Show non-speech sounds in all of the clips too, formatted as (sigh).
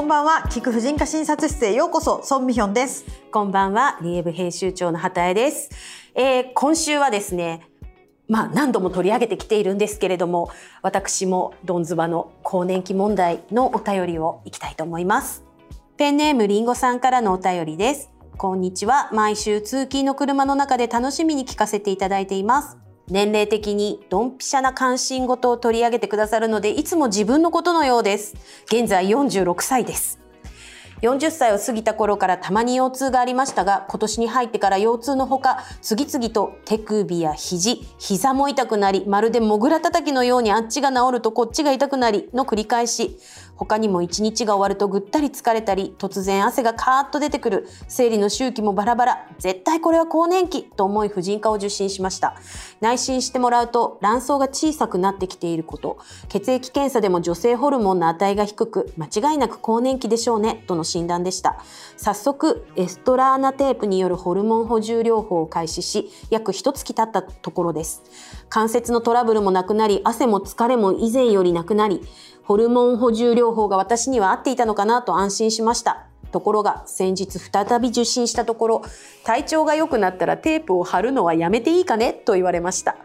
こんばんは。聞く婦人科診察室へようこそ。ソンミヒョンです。こんばんは。リエブ編集長の畑江です、えー、今週はですねまあ何度も取り上げてきているんですけれども私もドンズバの更年期問題のお便りをいきたいと思います。ペンネームりんごさんからのお便りです。こんにちは。毎週通勤の車の中で楽しみに聞かせていただいています。年齢的にドンピシャな関心事を取り上げてくださるので、いつも自分のことのようです。現在46歳です。40歳を過ぎた頃からたまに腰痛がありましたが、今年に入ってから腰痛のほか、次々と手首や肘、膝も痛くなり、まるでモグラ叩きのようにあっちが治るとこっちが痛くなりの繰り返し、他にも一日が終わるとぐったり疲れたり、突然汗がカーッと出てくる、生理の周期もバラバラ、絶対これは更年期と思い婦人科を受診しました。内診してもらうと卵巣が小さくなってきていること、血液検査でも女性ホルモンの値が低く、間違いなく更年期でしょうね、との診断でした。早速、エストラーナテープによるホルモン補充療法を開始し、約一月経ったところです。関節のトラブルもなくなり、汗も疲れも以前よりなくなり、ホルモン補充療法が私には合っていたのかなと安心しました。ところが先日再び受診したところ体調が良くなったらテープを貼るのはやめていいかねと言われました。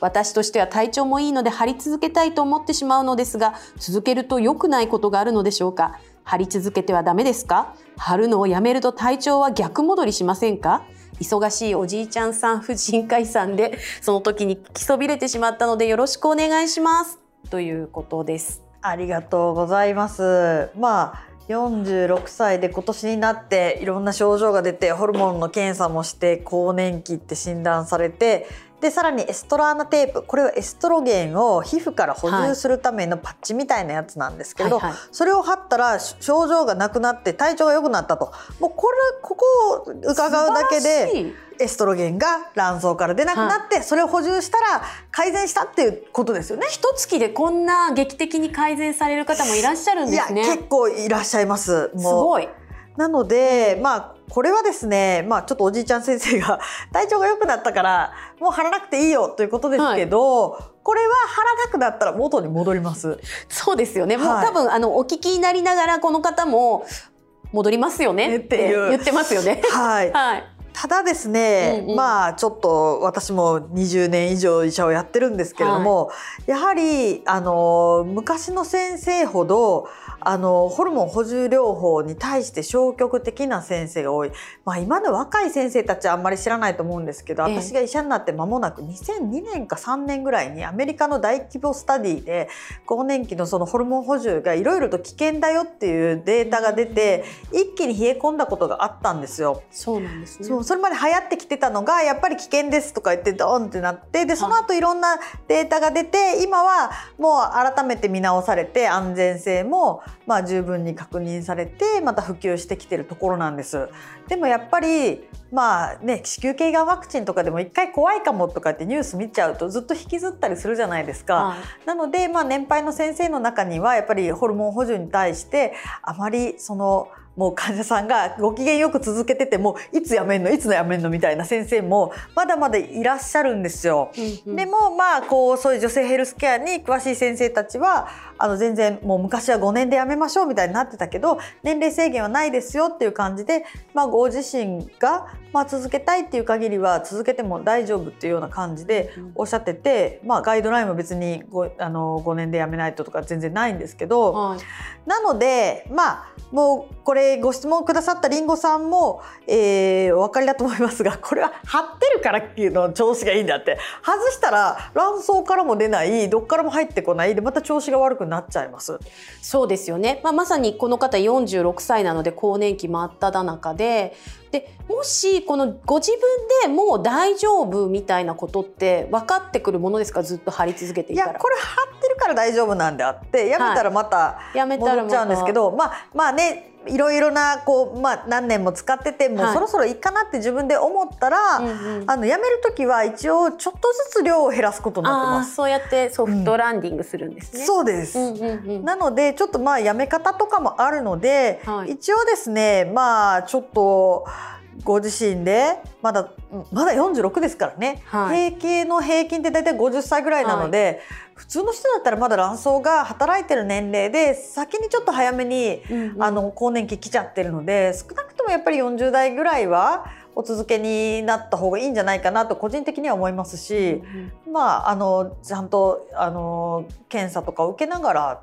私としては体調もいいので貼り続けたいと思ってしまうのですが続けると良くないことがあるのでしょうか。貼り続けてはダメですか？貼るのをやめると体調は逆戻りしませんか？忙しいおじいちゃんさん婦人科医さんでその時に来そびれてしまったのでよろしくお願いします。ということです。ありがとうございます。まあ46歳で今年になっていろんな症状が出てホルモンの検査もして更年期って診断されてでさらにエストラーナテープこれはエストロゲンを皮膚から補充するためのパッチみたいなやつなんですけど、はいはいはい、それを貼ったら症状がなくなって体調が良くなったともうこれここを伺うだけでエストロゲンが卵巣から出なくなって、はい、それを補充したら改善したっていうことですよね。一月でこんな劇的に改善される方もいらっしゃるんですね。結構いらっしゃいます。すごい。なので、まあ、これはですね、まあ、ちょっとおじいちゃん先生が (laughs) 体調が良くなったから、もう貼らなくていいよということですけど、はい、これは貼らなくなったら元に戻ります。そうですよね。もう多分、あの、お聞きになりながら、この方も、戻りますよねって言ってますよね。はい。(laughs) はい。ただですね、うんうん、まあちょっと私も20年以上医者をやってるんですけれども、はい、やはりあの昔の先生ほどあのホルモン補充療法に対して消極的な先生が多い、まあ、今の若い先生たちはあんまり知らないと思うんですけど、私が医者になって間もなく2002年か3年ぐらいにアメリカの大規模スタディで更年期のそのホルモン補充がいろいろと危険だよっていうデータが出て一気に冷え込んだことがあったんですよ。そうなんですねそれまで流行ってきてたのがやっぱり危険ですとか言ってドーンってなってでその後いろんなデータが出て今はもう改めて見直されて安全性もまあ、十分に確認されてまた普及してきてるところなんです。でもやっぱりまあね子宮頸がんワクチンとかでも一回怖いかもとかってニュース見ちゃうとずっと引きずったりするじゃないですか。はい、なのでまあ年配の先生の中にはやっぱりホルモン補充に対してあまりそのもう患者さんがご機嫌よく続けててもいつ辞めんの？いつの辞めんの？みたいな先生もまだまだいらっしゃるんですよ。うんうん、でもまあこうそういう女性ヘルスケアに詳しい先生たちはあの全然もう昔は5年で辞めましょうみたいになってたけど年齢制限はないですよっていう感じで、まあ、ご自身がまあ続けたいっていう限りは続けても大丈夫っていうような感じでおっしゃってて、まあ、ガイドラインも別に 5, あの5年で辞めないととか全然ないんですけど、はい、なのでまあもうこれご質問くださったりんごさんも、えー、お分かりだと思いますがこれは張ってるからっていうの調子がいいんだって。外したら卵巣からも出ないどっからも入ってこないでまた調子が悪くなっちゃいます。そうですよね、まあ、まさにこの方46歳なので更年期真っ只中で。でもしこのご自分でもう大丈夫みたいなことって分かってくるものですか？ずっと張り続けていたら。いやこれ張ってるから大丈夫なんであってやめたらまた戻っちゃうんですけど、はい、まあまあねいろいろなこう、まあ、何年も使ってても、はい、そろそろいいかなって自分で思ったら、うんうん、あのやめる時は一応ちょっとずつ量を減らすことになってます。そうやってソフトランディングするんですね。うん、そうです、うんうんうん、なのでちょっとまあやめ方とかもあるので、はい、一応ですねまあちょっとご自身でまだまだ46ですからね、はい。閉経の平均って大体50歳ぐらいなので、普通の人だったらまだ卵巣が働いてる年齢で先にちょっと早めに、うんうん。あの更年期来ちゃってるので少なくともやっぱり40代ぐらいはお続けになった方がいいんじゃないかなと個人的には思いますし、まああのちゃんとあの検査とかを受けながら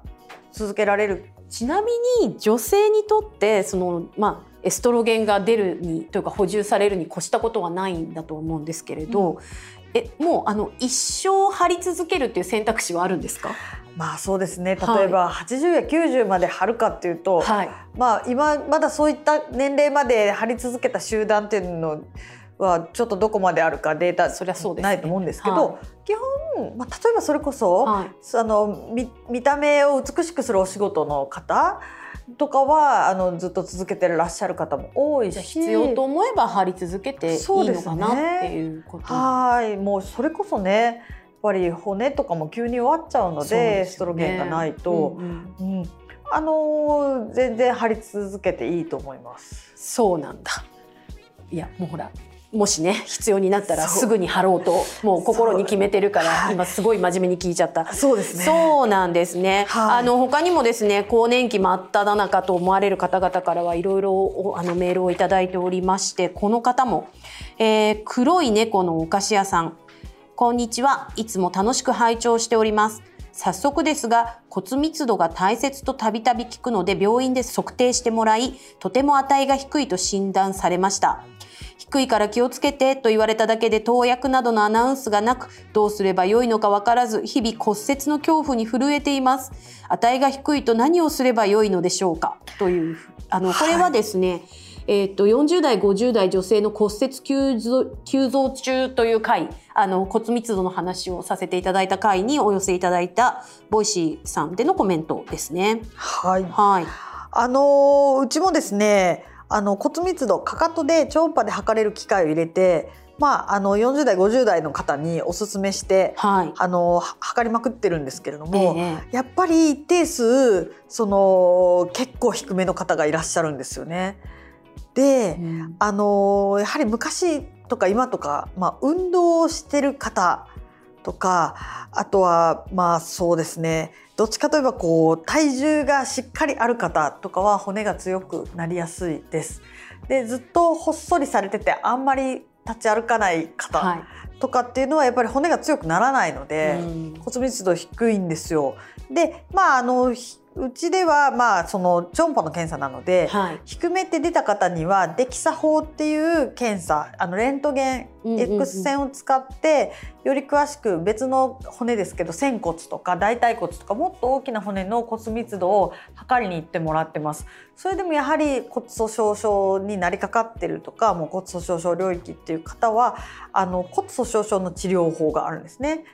続けられる。ちなみに女性にとってそのまあエストロゲンが出るにというか補充されるに越したことはないんだと思うんですけれど、えもうあの一生張り続けるっていう選択肢はあるんですか？まあそうですねはい例えば80や90まで張るかっていうと、はい。まあ今まだそういった年齢まで張り続けた集団っていうのはちょっとどこまであるかデータそりゃそうですねないと思うんですけど、は基本、まあ、例えばそれこそ、はい。あの見見た目を美しくするお仕事の方とかはあのずっと続けてらっしゃる方も多いし必要と思えば張り続けていいのかなっていうこと。はいもうそれこそねやっぱり骨とかも急に終わっちゃうのでねエストロゲンがないと、うんうんうんあのー全然張り続けていいと思います。そうなんだ。いやもうほら。もしね必要になったらすぐに貼ろうともう心に決めてるからはい今すごい真面目に聞いちゃった。そうですね。そうなんですね。はいあの他にもですね更年期真っ只中と思われる方々からはいろいろおあのメールをいただいておりましてこの方も、えー黒い猫のお菓子屋さんこんにちはいつも楽しく拝聴しております。早速ですが骨密度が大切とたびたび聞くので病院で測定してもらいとても値が低いと診断されました。低いから気をつけてと言われただけで投薬などのアナウンスがなくどうすればよいのか分からず日々骨折の恐怖に震えています。値が低いと何をすればよいのでしょうか？というあのこれはですね、えー、と40代50代女性の骨折急増急増中という回あの骨密度の話をさせていただいた回にお寄せいただいた Voicyさんでのコメントですね。はい。はい、あのーうちもですねあの骨密度かかとで超音波で測れる機械を入れて、まあ、あの40代50代の方におすすめして、はいあのは測りまくってるんですけれども、ええやっぱり一定数その結構低めの方がいらっしゃるんですよね。で、うんあのやはり昔とか今とか、まあ、運動をしてる方とかあとはまあそうですねどっちかといえばこう体重がしっかりある方とかは骨が強くなりやすいです。でずっとほっそりされててあんまり立ち歩かない方はいとかっていうのはやっぱり骨が強くならないので、うん骨密度低いんですよ。でまああのひうちではまあその超音波の検査なので、はい。低めって出た方にはデキサ法っていう検査あのレントゲン X 線を使ってより詳しく別の骨ですけど仙骨とか大腿骨とかもっと大きな骨の骨密度を測りに行ってもらってます。それでもやはり骨粗しょう症になりかかってるとかもう骨粗しょう症領域っていう方はあの骨粗しょう症の治療法があるんですね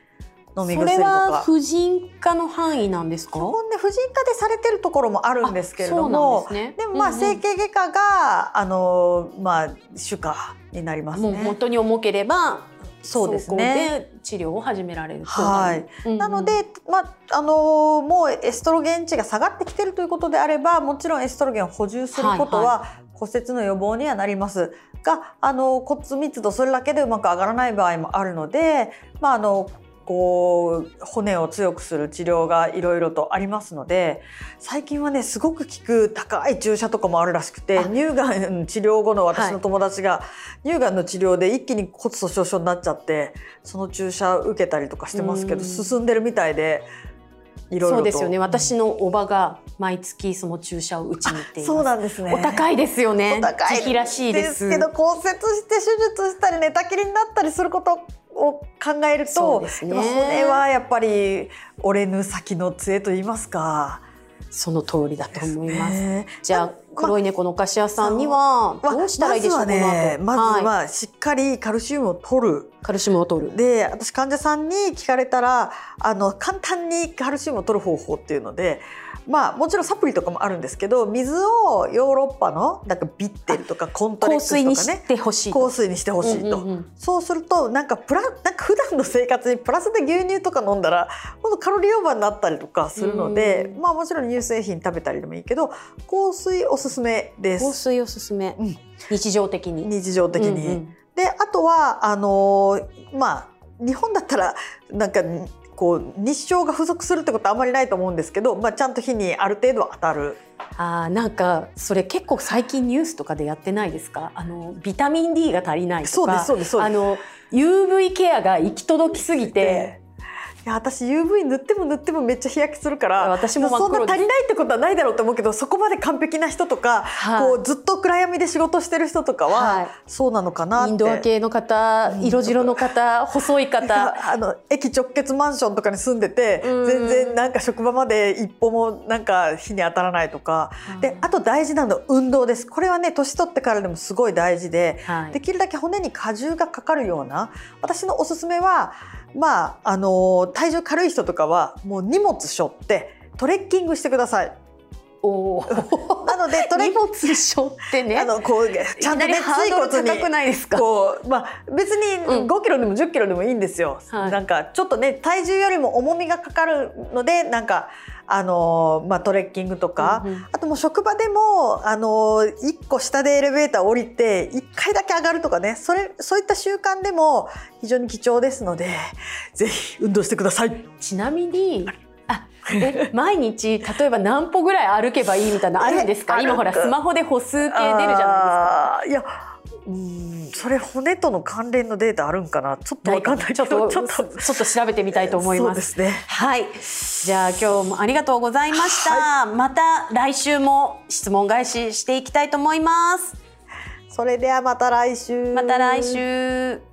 飲みそ薬とれはか。婦人科の範囲なんですか？基本ね婦人科でされてるところもあるんですけれどあもですね。でもまあ整形外科があのまあ主科になりますもうね。本当に重ければそうですそこね。で治療を始められるはい。うんうん。なので、まああのもうエストロゲン値が下がってきてるということであればもちろんエストロゲンを補充することはいは骨折の予防にはなります。があの骨密度それだけでうまく上がらない場合もあるので、まあ、あのこう骨を強くする治療がいろいろとありますので最近はねすごく効く高い注射とかもあるらしくてあ。乳がん治療後の私の友達が、乳がんの治療で一気に骨粗しょう症になっちゃってその注射受けたりとかしてますけどうん。進んでるみたいでいろいろと。そうですよね。私のおばが毎月その注射を打ちに行っています。そうなんですね。お高いですよね。お高いらしいですけど骨折して手術したり寝たきりになったりすることを考えると、そね。やっぱ骨はやっぱり折れぬ先の杖と言いますか。その通りだと思います。ね。じゃあ黒い猫のお菓子屋さんにはまどうしたらいいでしょうまずはねまずはしっかりカルシウムを取るカルシウムを取る。で私患者さんに聞かれたらあの簡単にカルシウムを取る方法っていうのでまあもちろんサプリとかもあるんですけど水をヨーロッパのなんかビッテルとかコントレックスとかね香水にしてほしいと。香水にしてほしいと、うんうんうんそうするとなんかプラなんか普段の生活にプラスで牛乳とか飲んだら今度カロリーオーバーになったりとかするので、うんまあもちろん乳製品食べたりでもいいけど香水おすすめです香水おすすめ。うん日常的に。日常的に。うんうんであとはあのーまあ日本だったらなんかこう日照が不足するってことはあんまりないと思うんですけど、まあ、ちゃんと日にある程度は当たる。あーなんかそれ結構最近ニュースとかでやってないですか？あのビタミン D が足りないとかそうですそうですそうです。あの UV ケアが行き届きすぎていや私 UV 塗っても塗ってもめっちゃ日焼けするから私もそんな足りないってことはないだろうと思うけどそこまで完璧な人とか、はい。こうずっと暗闇で仕事してる人とかは、はい。そうなのかなって。インドア系の方うん。色白の方細い方。あの駅直結マンションとかに住んでてうん。全然なんか職場まで一歩もなんか日に当たらないとか。であと大事なの運動です。これはね年取ってからでもすごい大事ではい。できるだけ骨に荷重がかかるような私のおすすめはまああの体重軽い人とかはもう荷物背負ってトレッキングしてください。おー。なので (laughs) トレ荷物背負ってね。あのこうちゃんとねいきなりハードル椎骨に高くないですか？こうまあ別うん。に5キロでも10キロでもいいんですよ。はい。なんかちょっとね体重よりも重みがかかるのでなんかあのーまあトレッキングとか、うんうん。あともう職場でもあのー1個下でエレベーター降りて1回だけ上がるとかね。それそういった習慣でも非常に貴重ですのでぜひ運動してください。ちなみにあえ毎日例えば何歩ぐらい歩けばいいみたいなのあるんですか？え今ほらスマホで歩数計出るじゃないですか。うんそれ骨との関連のデータあるんかな？ちょっとわかんないけちょどっとちょっとちょっと調べてみたいと思いま。すすねはい。じゃあ今日もありがとうございました。また来週も質問返ししていきたいと思います。それではまた来週また来週。